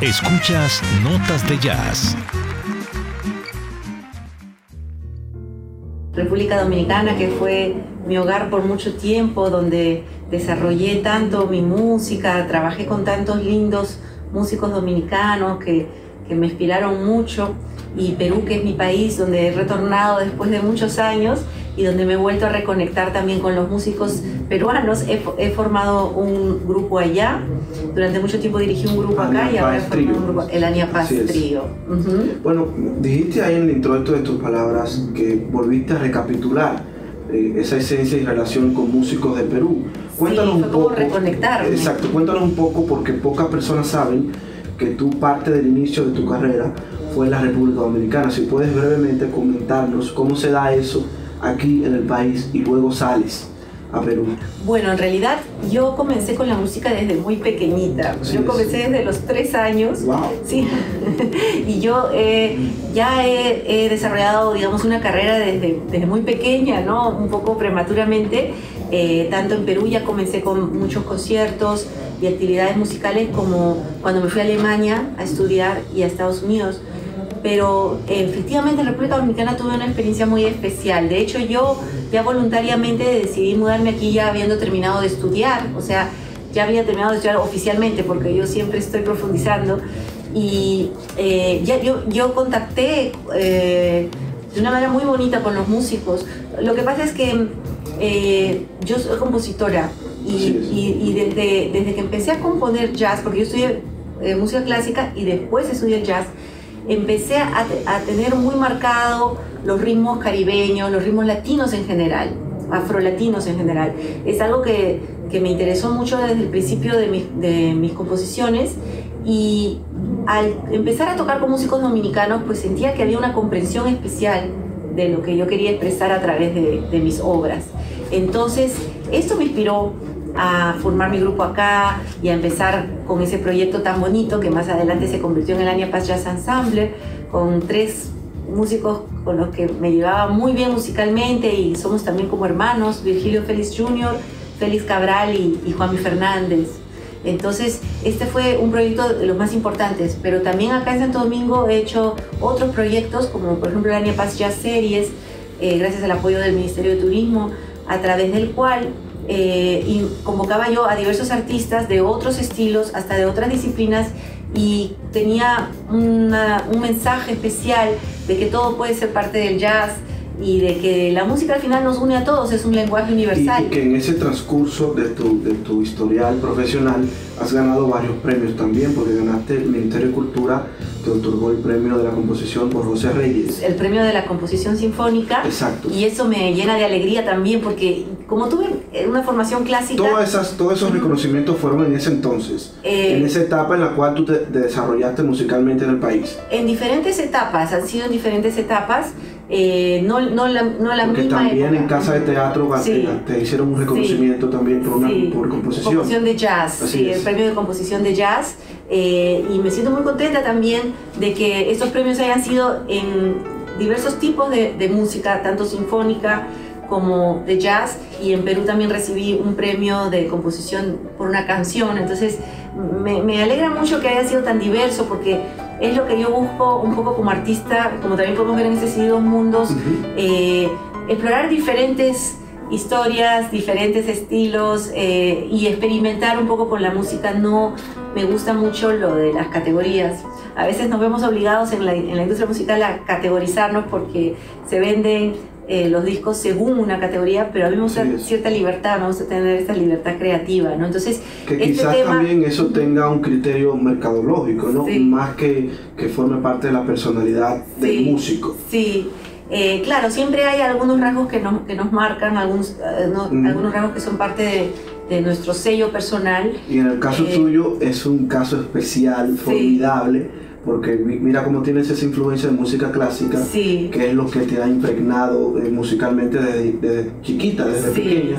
Escuchas Notas de Jazz. República Dominicana, que fue mi hogar por mucho tiempo, donde desarrollé tanto mi música, trabajé con tantos lindos músicos dominicanos que, que me inspiraron mucho, y Perú, que es mi país, donde he retornado después de muchos años y donde me he vuelto a reconectar también con los músicos peruanos. He, formado un grupo allá, durante mucho tiempo dirigí un grupo acá y ahora he formado un grupo, el Ania Paz Trío. Bueno, dijiste ahí en el introducto de tus palabras que volviste a recapitular eh, esa esencia y relación con músicos de Perú. Cuéntanos un poco. reconectarme. Exacto, cuéntanos un poco porque pocas personas saben que tú parte del inicio de tu carrera fue en la República Dominicana. Si puedes brevemente comentarnos cómo se da eso aquí en el país y luego sales a Perú? Bueno, en realidad yo comencé con la música desde muy pequeñita. yo comencé desde los tres años. Wow. Sí. y yo eh, ya he, desarrollado, digamos, una carrera desde, desde, muy pequeña, ¿no? Un poco prematuramente. Eh, tanto en Perú ya comencé con muchos conciertos y actividades musicales como cuando me fui a Alemania a estudiar y a Estados Unidos pero efectivamente en República Dominicana tuve una experiencia muy especial. De hecho, yo ya voluntariamente decidí mudarme aquí ya habiendo terminado de estudiar, o sea, ya había terminado de estudiar oficialmente porque yo siempre estoy profundizando y eh, ya yo, yo contacté eh, de una manera muy bonita con los músicos. Lo que pasa es que eh, yo soy compositora y, y, desde, desde, que empecé a componer jazz, porque yo estudié música clásica y después estudié jazz, empecé a, tener muy marcado los ritmos caribeños, los ritmos latinos en general, afrolatinos en general. Es algo que, que me interesó mucho desde el principio de, de, mis composiciones y al empezar a tocar con músicos dominicanos pues sentía que había una comprensión especial de lo que yo quería expresar a través de, de mis obras. Entonces, esto me inspiró a formar mi grupo acá y a empezar con ese proyecto tan bonito que más adelante se convirtió en el Ania Paz Jazz Ensemble, con tres músicos con los que me llevaba muy bien musicalmente y somos también como hermanos, Virgilio Félix Jr., Félix Cabral y, y Juanmi Fernández. Entonces, este fue un proyecto de los más importantes, pero también acá en Santo Domingo he hecho otros proyectos, como por ejemplo el Ania Paz Jazz Series, eh, gracias al apoyo del Ministerio de Turismo, a través del cual eh, y convocaba yo a diversos artistas de otros estilos, hasta de otras disciplinas, y tenía un mensaje especial de que todo puede ser parte del jazz, y de que la música al final nos une a todos, es un lenguaje universal. Y, que en ese transcurso de tu, de tu historial profesional has ganado varios premios también, porque ganaste el Ministerio de Cultura, te otorgó el premio de la composición por José Reyes. El premio de la composición sinfónica. Exacto. Y eso me llena de alegría también, porque como tuve una formación clásica... Todas esas, todos esos reconocimientos fueron en ese entonces, eh, en esa etapa en la cual tú te desarrollaste musicalmente en el país. En diferentes etapas, han sido en diferentes etapas. Eh, no, no, la, no la Porque también en Casa de Teatro te hicieron un reconocimiento también por, una, por composición. Composición de jazz, sí, el premio de composición de jazz. Eh, y me siento muy contenta también de que estos premios hayan sido en diversos tipos de, de música, tanto sinfónica como de jazz y en Perú también recibí un premio de composición por una canción, entonces me, me, alegra mucho que haya sido tan diverso porque es lo que yo busco un poco como artista, como también podemos ver en este Dos Mundos, eh, explorar diferentes historias, diferentes estilos eh, y experimentar un poco con la música. No me gusta mucho lo de las categorías. A veces nos vemos obligados en la, en la industria musical a categorizarnos porque se venden eh, los discos según una categoría, pero a mí me gusta cierta libertad, me gusta tener esta libertad creativa, ¿no? Entonces, que este quizás también eso tenga un criterio mercadológico, ¿no? Más que, que forme parte de la personalidad del músico. Sí, eh, claro, siempre hay algunos rasgos que nos, que nos marcan, algunos, eh, algunos rasgos que son parte de, de, nuestro sello personal. Y en el caso tuyo es un caso especial, formidable porque mira cómo tienes esa influencia de música clásica, que es lo que te ha impregnado eh, musicalmente desde, chiquita, desde pequeña.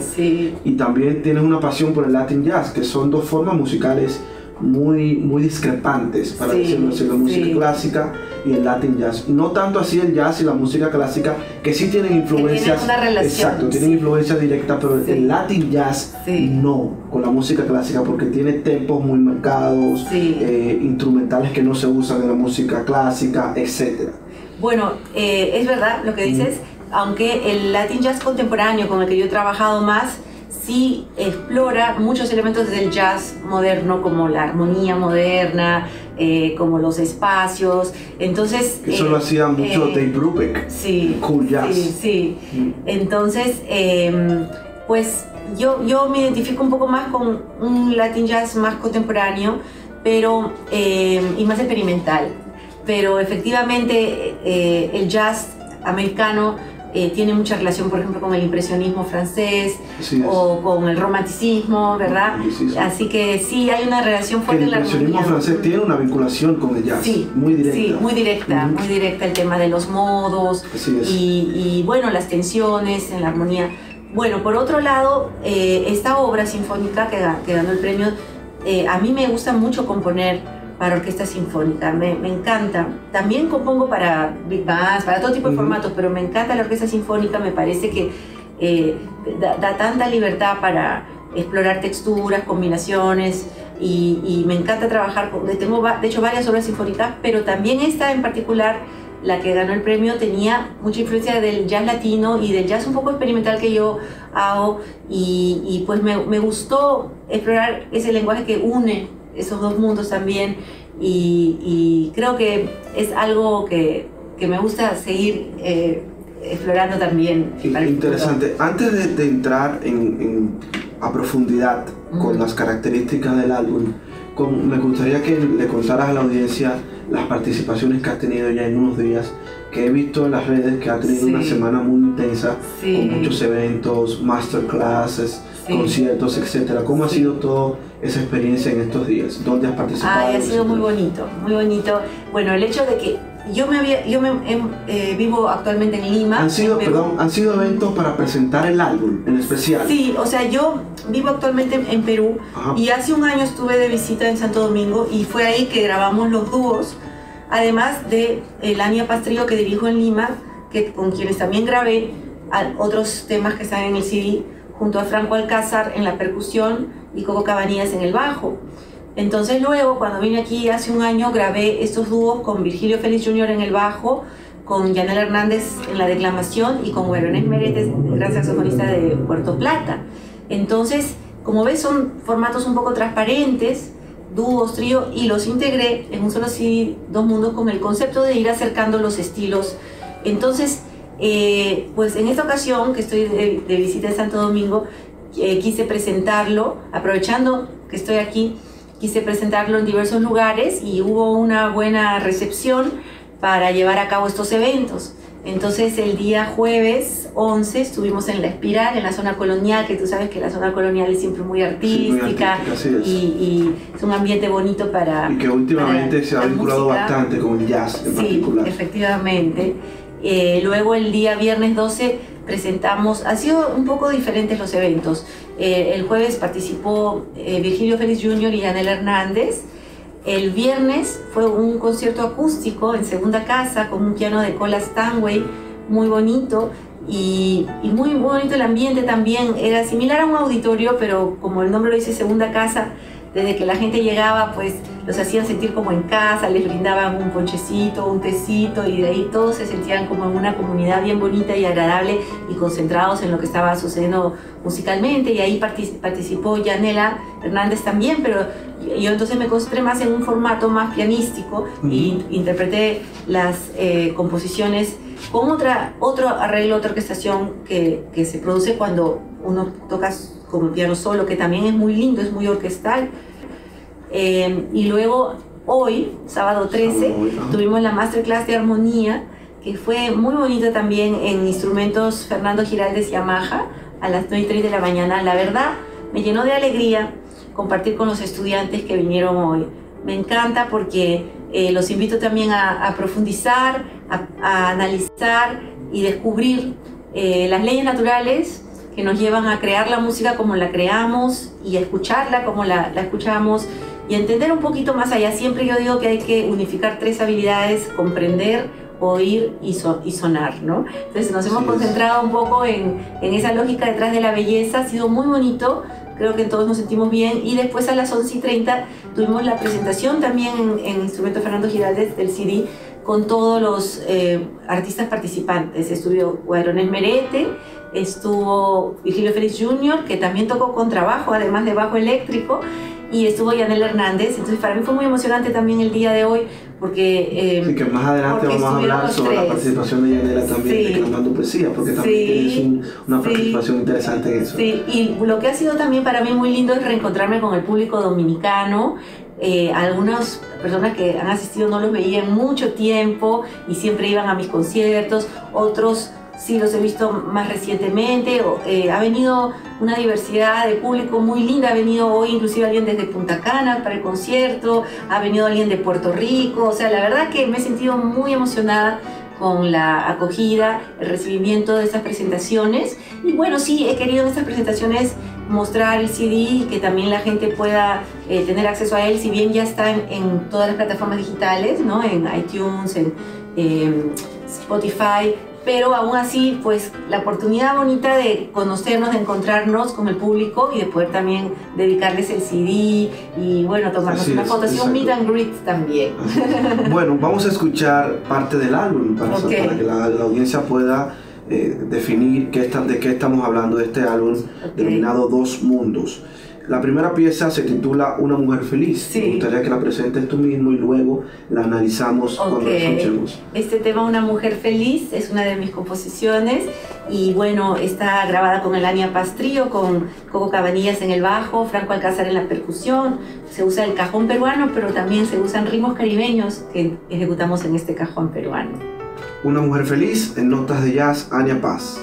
Y también tienes una pasión por el Latin Jazz, que son dos formas musicales muy, muy discrepantes, para decirlo así, la música clásica y el Latin jazz. No tanto así el jazz y la música clásica, que sí tienen influencias. exacto, tienen influencia directa, pero el Latin jazz no, con la música clásica, porque tiene tempos muy marcados, eh, instrumentales que no se usan en la música clásica, etc. Bueno, eh, es verdad lo que dices, aunque el Latin jazz contemporáneo con el que yo he trabajado más, sí explora muchos elementos del jazz moderno, como la armonía moderna, eh, como los espacios. Entonces. Eso lo hacía mucho eh, Dave Brubeck. Sí. Cool jazz. Sí, sí. Mm. Entonces, em, pues yo, yo me identifico un poco más con un Latin jazz más contemporáneo, pero. Em, y más experimental. Pero efectivamente, eh, el jazz americano eh, tiene mucha relación, por ejemplo, con el impresionismo francés o con el romanticismo, ¿verdad? Así que sí, hay una relación fuerte el impresionismo francés tiene una vinculación con el jazz, sí, muy directa. Sí, muy directa, muy directa el tema de los modos y, bueno, las tensiones en la armonía. Bueno, por otro lado, eh, esta obra sinfónica que, que, ganó el premio, eh, a mí me gusta mucho componer para orquesta sinfónica, me, me, encanta. También compongo para big bands, para todo tipo de formatos, pero me encanta la orquesta sinfónica, me parece que eh, da, tanta libertad para explorar texturas, combinaciones, y, me encanta trabajar, con, tengo de hecho varias obras sinfónicas, pero también esta en particular, la que ganó el premio, tenía mucha influencia del jazz latino y del jazz un poco experimental que yo hago, y, y pues me, me gustó explorar ese lenguaje que une esos dos mundos también y, creo que es algo que, que me gusta seguir eh, explorando también. Interesante. Antes de, entrar en, a profundidad con las características del álbum, me gustaría que le contaras a la audiencia las participaciones que has tenido ya en unos días, que he visto en las redes que ha tenido una semana muy intensa, con muchos eventos, masterclasses, conciertos, etcétera. ¿Cómo ha sido toda esa experiencia en estos días? ¿Dónde has participado? Ay, ha sido muy bonito, muy bonito. Bueno, el hecho de que yo me había, yo me, em, eh, vivo actualmente en Lima. Han sido, perdón, han sido eventos para presentar el álbum en especial. Sí, o sea, yo vivo actualmente en Perú y hace un año estuve de visita en Santo Domingo y fue ahí que grabamos los dúos, además de Elania Pastrillo que dirijo en Lima, que con quienes también grabé otros temas que están en el CD junto a Franco Alcázar en la percusión y Coco Cabanillas en el bajo. Entonces luego, cuando vine aquí hace un año, grabé estos dúos con Virgilio Félix Jr. en el bajo, con Yanel Hernández en la declamación y con Guarones Meretes, gran saxofonista de Puerto Plata. Entonces, como ves, son formatos un poco transparentes, dúos, trío, y los integré en un solo CD, dos mundos, con el concepto de ir acercando los estilos. Entonces, eh, pues en esta ocasión que estoy de, visita en Santo Domingo, eh, quise presentarlo, aprovechando que estoy aquí, quise presentarlo en diversos lugares y hubo una buena recepción para llevar a cabo estos eventos. Entonces el día jueves 11 estuvimos en La Espiral, en la zona colonial, que tú sabes que la zona colonial es siempre muy artística, y, es un ambiente bonito para... Y que últimamente se ha vinculado bastante con el jazz en sí, efectivamente. Eh, luego el día viernes 12 presentamos, ha sido un poco diferentes los eventos. Eh, el jueves participó eh, Virgilio Félix Jr. y Anel Hernández. El viernes fue un concierto acústico en segunda casa con un piano de Cola Stanway muy bonito y, muy bonito el ambiente también. Era similar a un auditorio, pero como el nombre lo dice, segunda casa, desde que la gente llegaba, pues los hacían sentir como en casa, les brindaban un ponchecito, un tecito y de ahí todos se sentían como en una comunidad bien bonita y agradable y concentrados en lo que estaba sucediendo musicalmente. Y ahí participó Yanela Hernández también, pero yo entonces me concentré más en un formato más pianístico y interpreté las eh, composiciones con otra, otro arreglo, otra orquestación que, que se produce cuando uno toca como piano solo, que también es muy lindo, es muy orquestal. Eh, y luego hoy, sábado 13, tuvimos la masterclass de armonía, que fue muy bonita también en instrumentos Fernando Giraldes Yamaha a las 9 y 3 de la mañana. La verdad, me llenó de alegría compartir con los estudiantes que vinieron hoy. Me encanta porque eh, los invito también a, profundizar, a, analizar y descubrir eh, las leyes naturales que nos llevan a crear la música como la creamos y a escucharla como la, la escuchamos y entender un poquito más allá. Siempre yo digo que hay que unificar tres habilidades, comprender, oír y, y sonar, ¿no? Entonces nos hemos concentrado un poco en, en, esa lógica detrás de la belleza, ha sido muy bonito, creo que todos nos sentimos bien y después a las 11 y 30 tuvimos la presentación también en, en Instrumento Fernando Giraldes del CD con todos los eh, artistas participantes. Estuvo Guaronel Merete, estuvo Virgilio Félix Jr., que también tocó con trabajo, además de bajo eléctrico, y estuvo Yanel Hernández. Entonces para mí fue muy emocionante también el día de hoy porque... Eh, sí, que más adelante vamos a hablar sobre la participación de Yanela también sí. declamando poesía, porque también tienes un, una participación interesante en eso. Sí, y lo que ha sido también para mí muy lindo es reencontrarme con el público dominicano. Eh, algunas personas que han asistido no los veía en mucho tiempo y siempre iban a mis conciertos, otros sí los he visto más recientemente, eh, ha venido una diversidad de público muy linda, ha venido hoy inclusive alguien desde Punta Cana para el concierto, ha venido alguien de Puerto Rico, o sea, la verdad que me he sentido muy emocionada con la acogida, el recibimiento de estas presentaciones. Y bueno, sí, he querido en estas presentaciones mostrar el CD y que también la gente pueda eh, tener acceso a él, si bien ya está en, todas las plataformas digitales, ¿no? en iTunes, en Spotify, pero aún así, pues la oportunidad bonita de conocernos, de encontrarnos con el público y de poder también dedicarles el CD y bueno, tomarnos una foto, así un meet and greet también. Bueno, vamos a escuchar parte del álbum para, que la, audiencia pueda eh, definir qué de qué estamos hablando de este álbum denominado Dos Mundos. La primera pieza se titula Una mujer feliz. Me gustaría que la presentes tú mismo y luego la analizamos cuando la escuchemos. Este tema Una mujer feliz es una de mis composiciones y bueno, está grabada con Elania Pastrío, con Coco Cabanillas en el bajo, Franco Alcázar en la percusión. Se usa el cajón peruano, pero también se usan ritmos caribeños que ejecutamos en este cajón peruano. Una mujer feliz en notas de jazz, Ania Paz.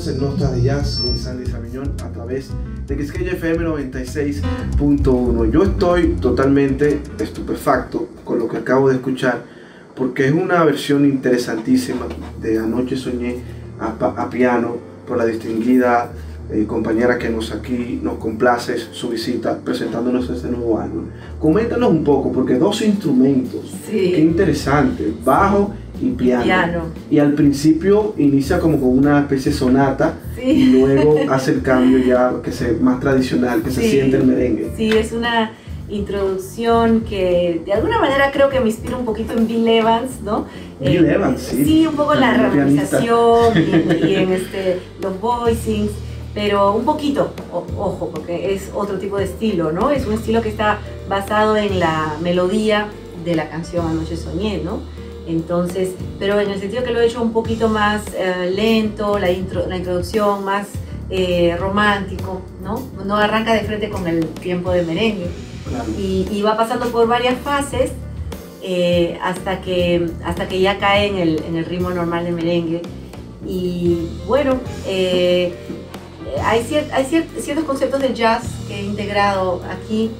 Continuamos en Notas de Jazz con Sandy Sabiñón a través de Quisqueya FM 96.1. Yo estoy totalmente estupefacto con lo que acabo de escuchar porque es una versión interesantísima de Anoche Soñé a, piano por la distinguida eh, compañera que nos aquí nos complace su visita presentándonos este nuevo álbum. Coméntanos un poco, porque dos instrumentos, qué interesante, bajo y piano. Y al principio inicia como con una especie de sonata y luego hace el cambio ya que se más tradicional, que se siente el merengue. Sí, es una introducción que de alguna manera creo que me inspira un poquito en Bill Evans, ¿no? Bill eh, Evans, sí. Sí, un poco en la realización y, en este, los voicings, pero un poquito, ojo, porque es otro tipo de estilo, ¿no? Es un estilo que está basado en la melodía de la canción Anoche Soñé, ¿no? Entonces, pero en el sentido que lo he hecho un poquito más eh, lento, la, la introducción más eh, romántico, ¿no? No arranca de frente con el tiempo de merengue. Y, va pasando por varias fases eh, hasta, que, hasta que ya cae en el, en el ritmo normal de merengue. Y bueno, hay, hay ciertos conceptos de jazz que he integrado aquí,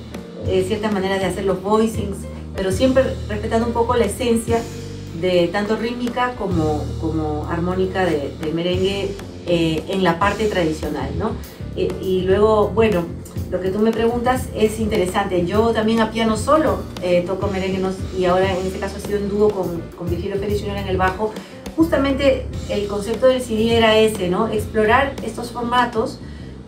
ciertas maneras de hacer los voicings, pero siempre respetando un poco la esencia de tanto rítmica como, como armónica de, merengue eh, en la parte tradicional, ¿no? Eh, y luego, bueno, lo que tú me preguntas es interesante. Yo también a piano solo eh, toco merengue y ahora en este caso ha sido en dúo con, con Virgilio Pérez Jr. en el bajo. Justamente el concepto del CD era ese, ¿no? Explorar estos formatos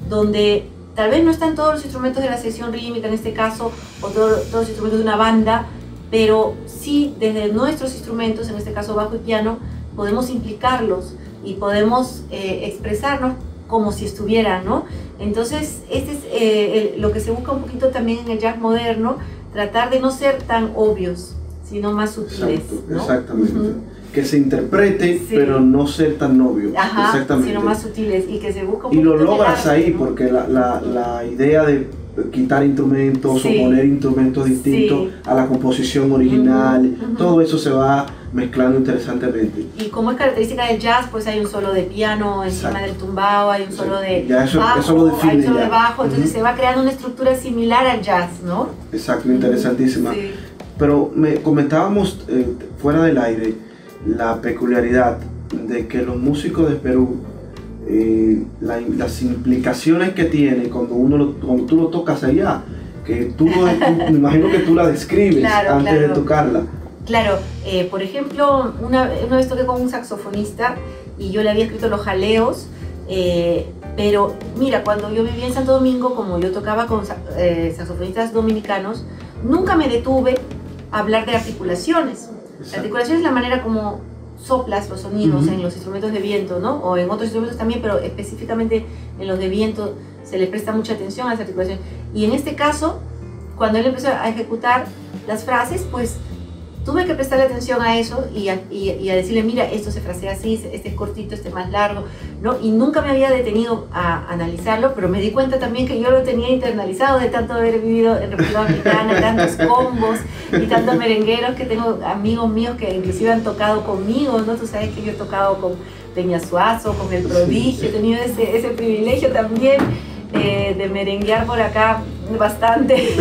donde tal vez no están todos los instrumentos de la sesión rítmica en este caso, o todos los instrumentos de una banda, pero sí desde nuestros instrumentos, en este caso bajo y piano, podemos implicarlos y podemos eh, expresarnos como si estuvieran, ¿no? Entonces, este es eh, lo que se busca un poquito también en el jazz moderno, tratar de no ser tan obvios, sino más sutiles. Exactamente. Que se interprete, pero no ser tan obvio. exactamente. sino más sutiles y que se busca un Y lo logras ahí, porque la, la, la idea de quitar instrumentos o poner instrumentos distintos a la composición original, todo eso se va mezclando interesantemente. Y como es característica del jazz, pues hay un solo de piano encima del tumbao, hay un solo de bajo, hay un solo de bajo, entonces se va creando una estructura similar al jazz, ¿no? Exacto, interesantísima. Pero me comentábamos eh, fuera del aire la peculiaridad de que los músicos de Perú eh, las implicaciones que tiene cuando uno lo, cuando tú lo tocas allá, que tú, me imagino que tú la describes antes de tocarla. Claro, eh, por ejemplo, una, una, vez toqué con un saxofonista y yo le había escrito los jaleos, eh, pero mira, cuando yo vivía en Santo Domingo, como yo tocaba con saxofonistas dominicanos, nunca me detuve a hablar de articulaciones. La articulación es la manera como soplas los sonidos en los instrumentos de viento, ¿no? O en otros instrumentos también, pero específicamente en los de viento se le presta mucha atención a esa articulación. Y en este caso, cuando él empezó a ejecutar las frases, pues tuve que prestarle atención a eso y a, y, a, decirle, mira, esto se frasea así, este es cortito, este es más largo, ¿no? Y nunca me había detenido a analizarlo, pero me di cuenta también que yo lo tenía internalizado de tanto haber vivido en República Dominicana, tantos combos y tantos merengueros que tengo amigos míos que inclusive han tocado conmigo, ¿no? Tú sabes que yo he tocado con Peña Suazo, con El Prodigio, he tenido ese, ese privilegio también eh, de merenguear por acá bastante.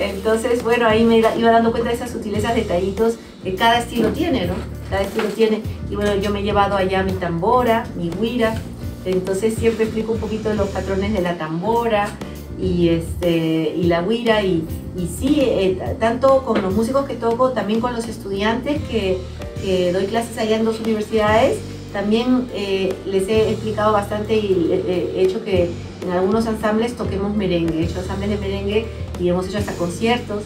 Entonces, bueno, ahí me iba dando cuenta de esas sutilezas, detallitos que cada estilo tiene, ¿no? Cada estilo tiene. Y bueno, yo me he llevado allá mi tambora, mi guira. Entonces siempre explico un poquito los patrones de la tambora y, este, y la guira. Y, y sí, eh, tanto con los músicos que toco, también con los estudiantes que, que doy clases allá en dos universidades también eh, les he explicado bastante y he hecho que en algunos ensambles toquemos merengue. He hecho ensambles de merengue y hemos hecho hasta conciertos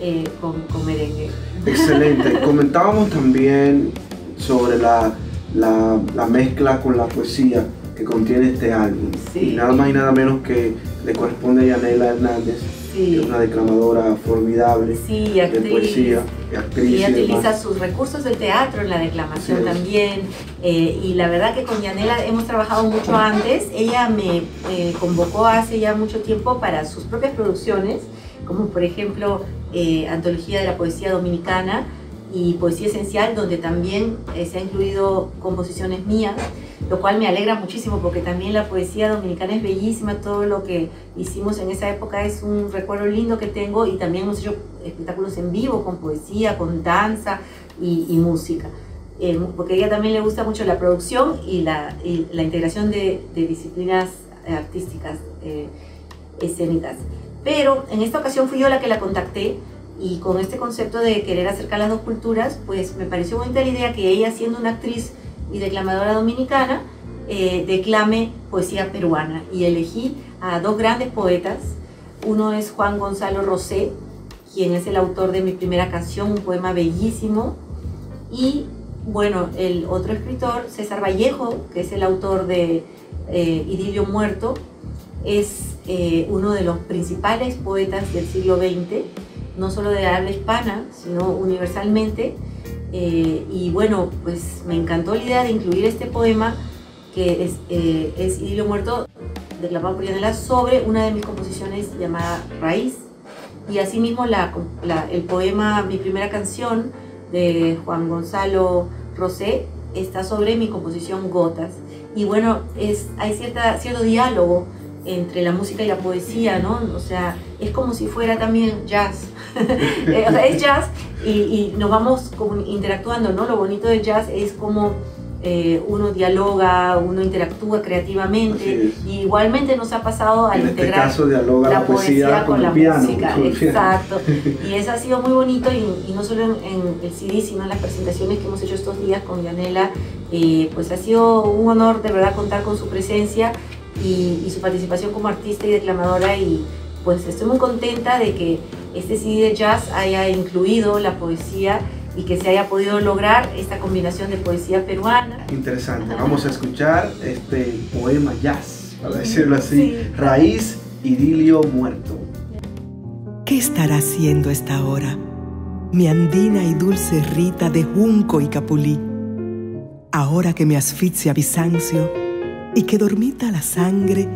eh, con, con, merengue. Excelente. Comentábamos también sobre la, la, la, mezcla con la poesía que contiene este álbum. Y nada más y nada menos que le corresponde a Yanela Hernández que es una declamadora formidable de poesía, actriz. ella utiliza sus recursos del teatro en la declamación también. Eh, y la verdad que con Yanela hemos trabajado mucho antes. Ella me eh, convocó hace ya mucho tiempo para sus propias producciones, como por ejemplo eh, Antología de la Poesía Dominicana y Poesía Esencial, donde también se ha incluido composiciones mías lo cual me alegra muchísimo porque también la poesía dominicana es bellísima, todo lo que hicimos en esa época es un recuerdo lindo que tengo y también hemos hecho espectáculos en vivo con poesía, con danza y, música. Eh, porque a ella también le gusta mucho la producción y la, la integración de, disciplinas artísticas eh, escénicas. Pero en esta ocasión fui yo la que la contacté y con este concepto de querer acercar las dos culturas, pues me pareció bonita la idea que ella siendo una actriz y declamadora dominicana, eh, declame poesía peruana. Y elegí a dos grandes poetas. Uno es Juan Gonzalo Rosé, quien es el autor de mi primera canción, un poema bellísimo. Y bueno, el otro escritor, César Vallejo, que es el autor de eh, Idilio Muerto, es eh, uno de los principales poetas del siglo XX, no solo de habla hispana, sino universalmente. Eh, y bueno, pues me encantó la idea de incluir este poema que es, eh, es Idilio Muerto, declamado por Yanela, sobre una de mis composiciones llamada Raíz. Y asimismo la, el poema Mi primera canción de Juan Gonzalo Rosé está sobre mi composición Gotas. Y bueno, es, hay cierta, cierto diálogo entre la música y la poesía, ¿no? O sea, es como si fuera también jazz. Eh, es jazz y, nos vamos como interactuando, ¿no? Lo bonito del jazz es como eh, uno dialoga, uno interactúa creativamente y igualmente nos ha pasado al en este integrar caso dialoga la, poesía, con, la el piano, música. Exacto. y eso ha sido muy bonito y, no solo en, el CD, sino en las presentaciones que hemos hecho estos días con Yanela, eh, pues ha sido un honor de verdad contar con su presencia y, y su participación como artista y declamadora y pues estoy muy contenta de que este CD de jazz haya incluido la poesía y que se haya podido lograr esta combinación de poesía peruana. Interesante, vamos a escuchar este poema jazz, para decirlo así, Raíz, Idilio Muerto. ¿Qué estará haciendo esta hora mi andina y dulce Rita de junco y capulí? Ahora que me asfixia Bizancio y que dormita la sangre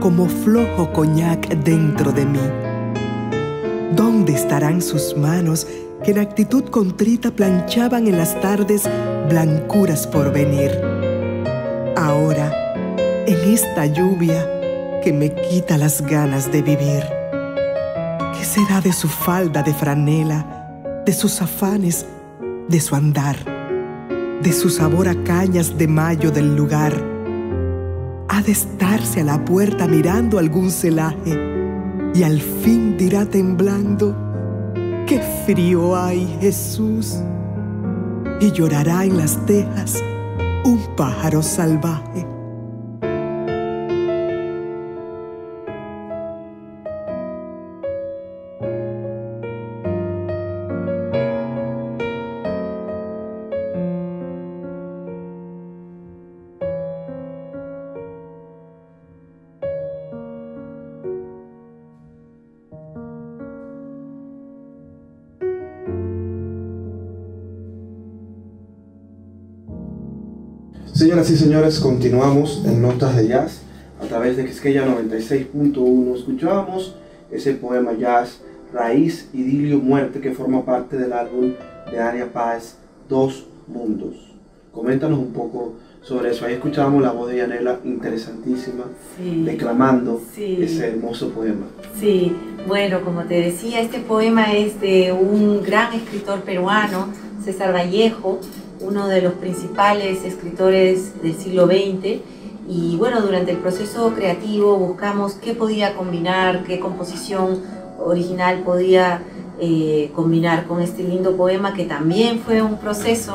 como flojo coñac dentro de mí. ¿Dónde estarán sus manos que en actitud contrita planchaban en las tardes blancuras por venir. Ahora, en esta lluvia que me quita las ganas de vivir, ¿qué será de su falda de franela, de sus afanes, de su andar, de su sabor a cañas de mayo del lugar? Ha de estarse a la puerta mirando algún celaje y al fin dirá temblando, qué frío hay, Jesús. Y llorará en las tejas un pájaro salvaje. Señoras y señores, continuamos en Notas de Jazz a través de Quisqueya 96.1. Escuchábamos ese poema jazz Raíz, Idilio, Muerte que forma parte del álbum de Ania Páez, Dos Mundos. Coméntanos un poco sobre eso. Ahí escuchábamos la voz de Yanela interesantísima, declamando ese hermoso poema. Sí, bueno, como te decía, este poema es de un gran escritor peruano, César Vallejo, uno de los principales escritores del siglo XX. Y bueno, durante el proceso creativo buscamos qué podía combinar, qué composición original podía eh, combinar con este lindo poema, que también fue un proceso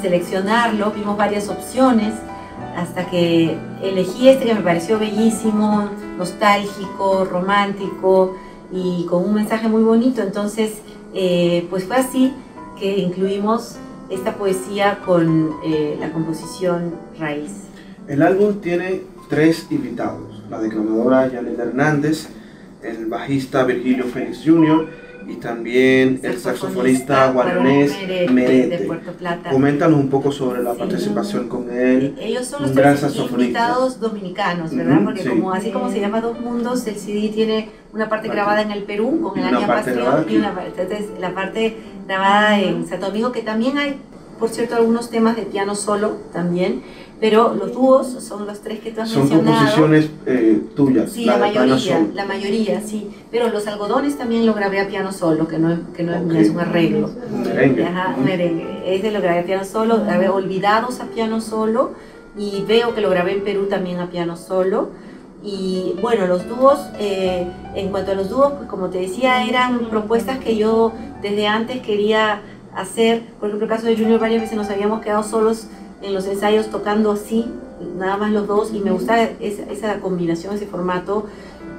seleccionarlo. Vimos varias opciones hasta que elegí este que me pareció bellísimo, nostálgico, romántico y con un mensaje muy bonito. Entonces, eh, pues fue así que incluimos esta poesía con eh, la composición raíz. El álbum tiene tres invitados, la declamadora Janet Hernández, el bajista Virgilio Félix Jr. y también el saxofonista Guaranés Merete. De Puerto Plata. Coméntanos un poco sobre la participación con él. Ellos son los tres invitados dominicanos, ¿verdad? Porque como así como se llama Dos Mundos, el CD tiene una parte grabada en el Perú con el Aña Pasión y una parte, entonces, la parte grabada en Santo Domingo, que también hay, por cierto, algunos temas de piano solo también, pero los dúos son los tres que tú has son mencionado. Son composiciones eh, tuyas. Sí, la, mayoría, la mayoría, sí. Pero los algodones también lo grabé a piano solo, que no, es, que no, es un arreglo. Merengue. Ajá, merengue. Ese lo grabé a piano solo, grabé Olvidados a piano solo, y veo que lo grabé en Perú también a piano solo. Y bueno, los dúos, eh, en cuanto a los dúos, pues como te decía, eran propuestas que yo desde antes quería hacer. Por ejemplo, el caso de Junior, varias veces nos habíamos quedado solos en los ensayos tocando así, nada más los dos, y me gustaba esa, esa combinación, ese formato.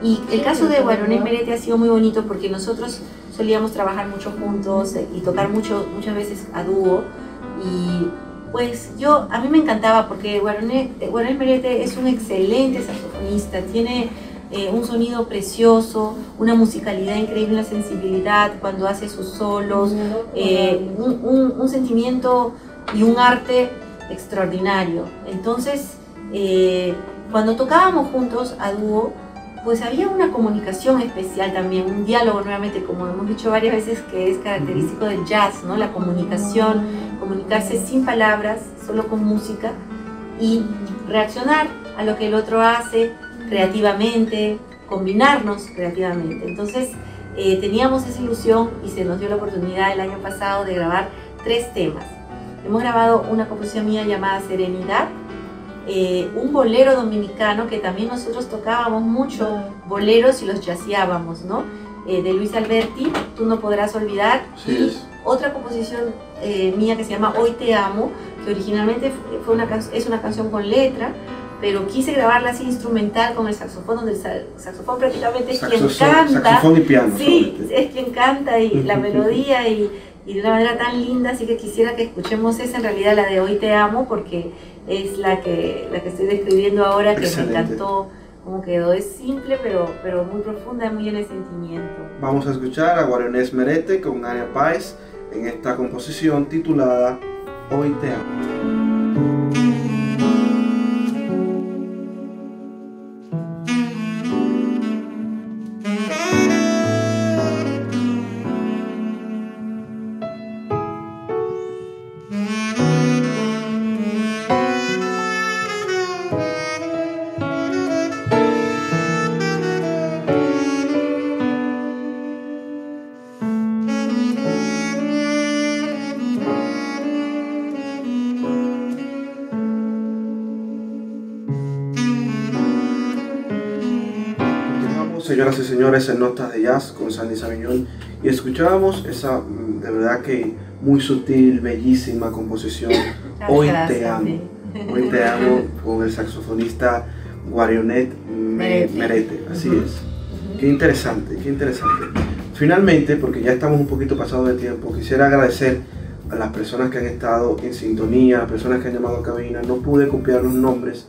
Y el caso de Guarones Merete ha sido muy bonito porque nosotros solíamos trabajar mucho juntos eh, y tocar mucho, muchas veces a dúo. Y pues yo, a mí me encantaba porque Guarones Merete es un excelente saxofonista, tiene eh, un sonido precioso, una musicalidad increíble, una sensibilidad cuando hace sus solos, eh, un, sentimiento y un arte extraordinario. Entonces, eh, cuando tocábamos juntos a dúo, pues había una comunicación especial también, un diálogo nuevamente, como hemos dicho varias veces, que es característico del jazz, ¿no? La comunicación, comunicarse sin palabras, solo con música y reaccionar a lo que el otro hace, creativamente, combinarnos creativamente. Entonces eh, teníamos esa ilusión y se nos dio la oportunidad el año pasado de grabar tres temas. hemos grabado una composición mía llamada Serenidad, eh, un bolero dominicano que también nosotros tocábamos mucho boleros y los jazzeábamos, ¿no? Eh, de Luis Alberti, Tú no podrás olvidar. y otra composición eh, mía que se llama Hoy te amo, que originalmente fue una es una canción con letra, pero quise grabarla así instrumental con el saxofón, donde el saxofón prácticamente es quien canta. Saxofón y piano. Sí, es quien canta y la melodía y, y, de una manera tan linda, así que quisiera que escuchemos esa, en realidad la de Hoy te amo, porque es la que, la que estoy describiendo ahora, que me encantó cómo quedó. Es simple, pero, pero muy profunda, muy en el sentimiento. Vamos a escuchar a Guarionés Merete con Ania Páez en esta composición titulada Hoy te amo. En Notas de Jazz con Sandy Sabiñón y escuchábamos esa mm, de verdad que muy sutil, bellísima composición Hoy te amo. Hoy te amo con el saxofonista Guarionet Merete. Así es. Qué interesante, qué interesante. Finalmente, porque ya estamos un poquito pasados de tiempo, quisiera agradecer a las personas que han estado en sintonía, a las personas que han llamado a cabina. No pude copiar los nombres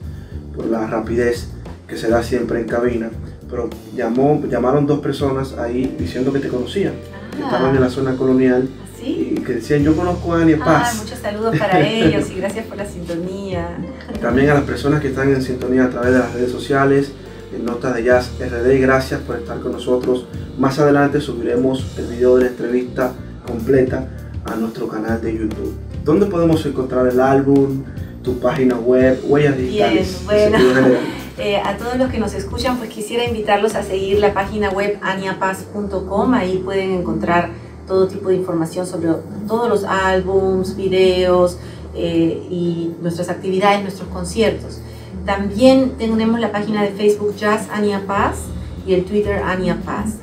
por la rapidez que se da siempre en cabina pero llamó, llamaron dos personas ahí diciendo que te conocían, que estaban en la zona colonial. ¿Sí? Y que decían, yo conozco a Ania Paz. muchos saludos para ellos y gracias por la sintonía. También a las personas que están en sintonía a través de las redes sociales, en Notas de Jazz RD, gracias por estar con nosotros. Más adelante subiremos el video de la entrevista completa a nuestro canal de YouTube. ¿Dónde podemos encontrar el álbum, tu página web, huellas digitales? Bien, bueno. Eh, a todos los que nos escuchan, pues quisiera invitarlos a seguir la página web aniapaz.com. Ahí pueden encontrar todo tipo de información sobre todos los álbums, videos eh, y nuestras actividades, nuestros conciertos. También tenemos la página de Facebook Jazz Ania Paz y el Twitter Ania Paz.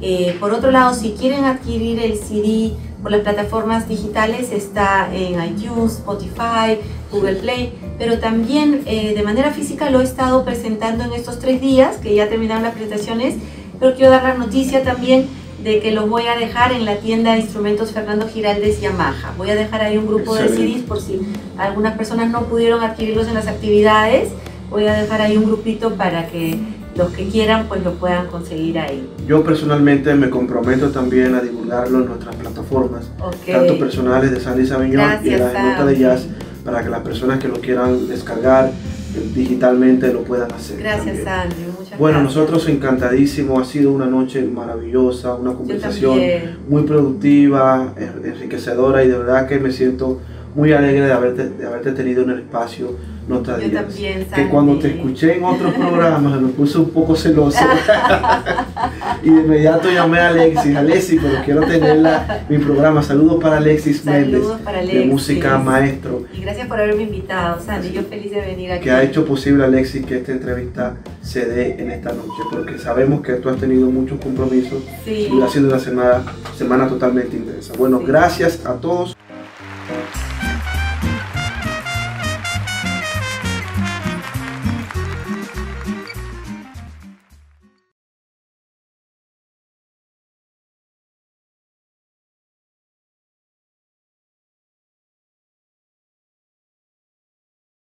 Eh, por otro lado, si quieren adquirir el CD por las plataformas digitales, está en iTunes, Spotify, Google Play, pero también eh, de manera física lo he estado presentando en estos tres días, que ya terminaron las presentaciones, pero quiero dar la noticia también de que los voy a dejar en la tienda de instrumentos Fernando Giraldes Yamaha. Voy a dejar ahí un grupo de CDs por si algunas personas no pudieron adquirirlos en las actividades. Voy a dejar ahí un grupito para que los que quieran pues lo puedan conseguir ahí. Yo personalmente me comprometo también a divulgarlo en nuestras plataformas, tanto personales de Sandy Sabiñón y la Nota de Jazz para que las personas que lo quieran descargar eh, digitalmente lo puedan hacer. Gracias, Sandy. Muchas bueno, nosotros encantadísimos, ha sido una noche maravillosa, una conversación muy productiva, enriquecedora y de verdad que me siento muy alegre de haberte, de haberte tenido en el espacio Yo también, Que cuando te escuché en otros programas me puse un poco celoso y de inmediato llamé a Alexis, Alexis, pero quiero tenerla mi programa. Saludos para Alexis Méndez, de Música Maestro. Y gracias por haberme invitado, Sandy, yo feliz de venir aquí. Que ha hecho posible Alexis que esta entrevista se dé en esta noche, porque sabemos que tú has tenido muchos compromisos y ha sido una semana, semana totalmente intensa. Bueno, gracias a todos.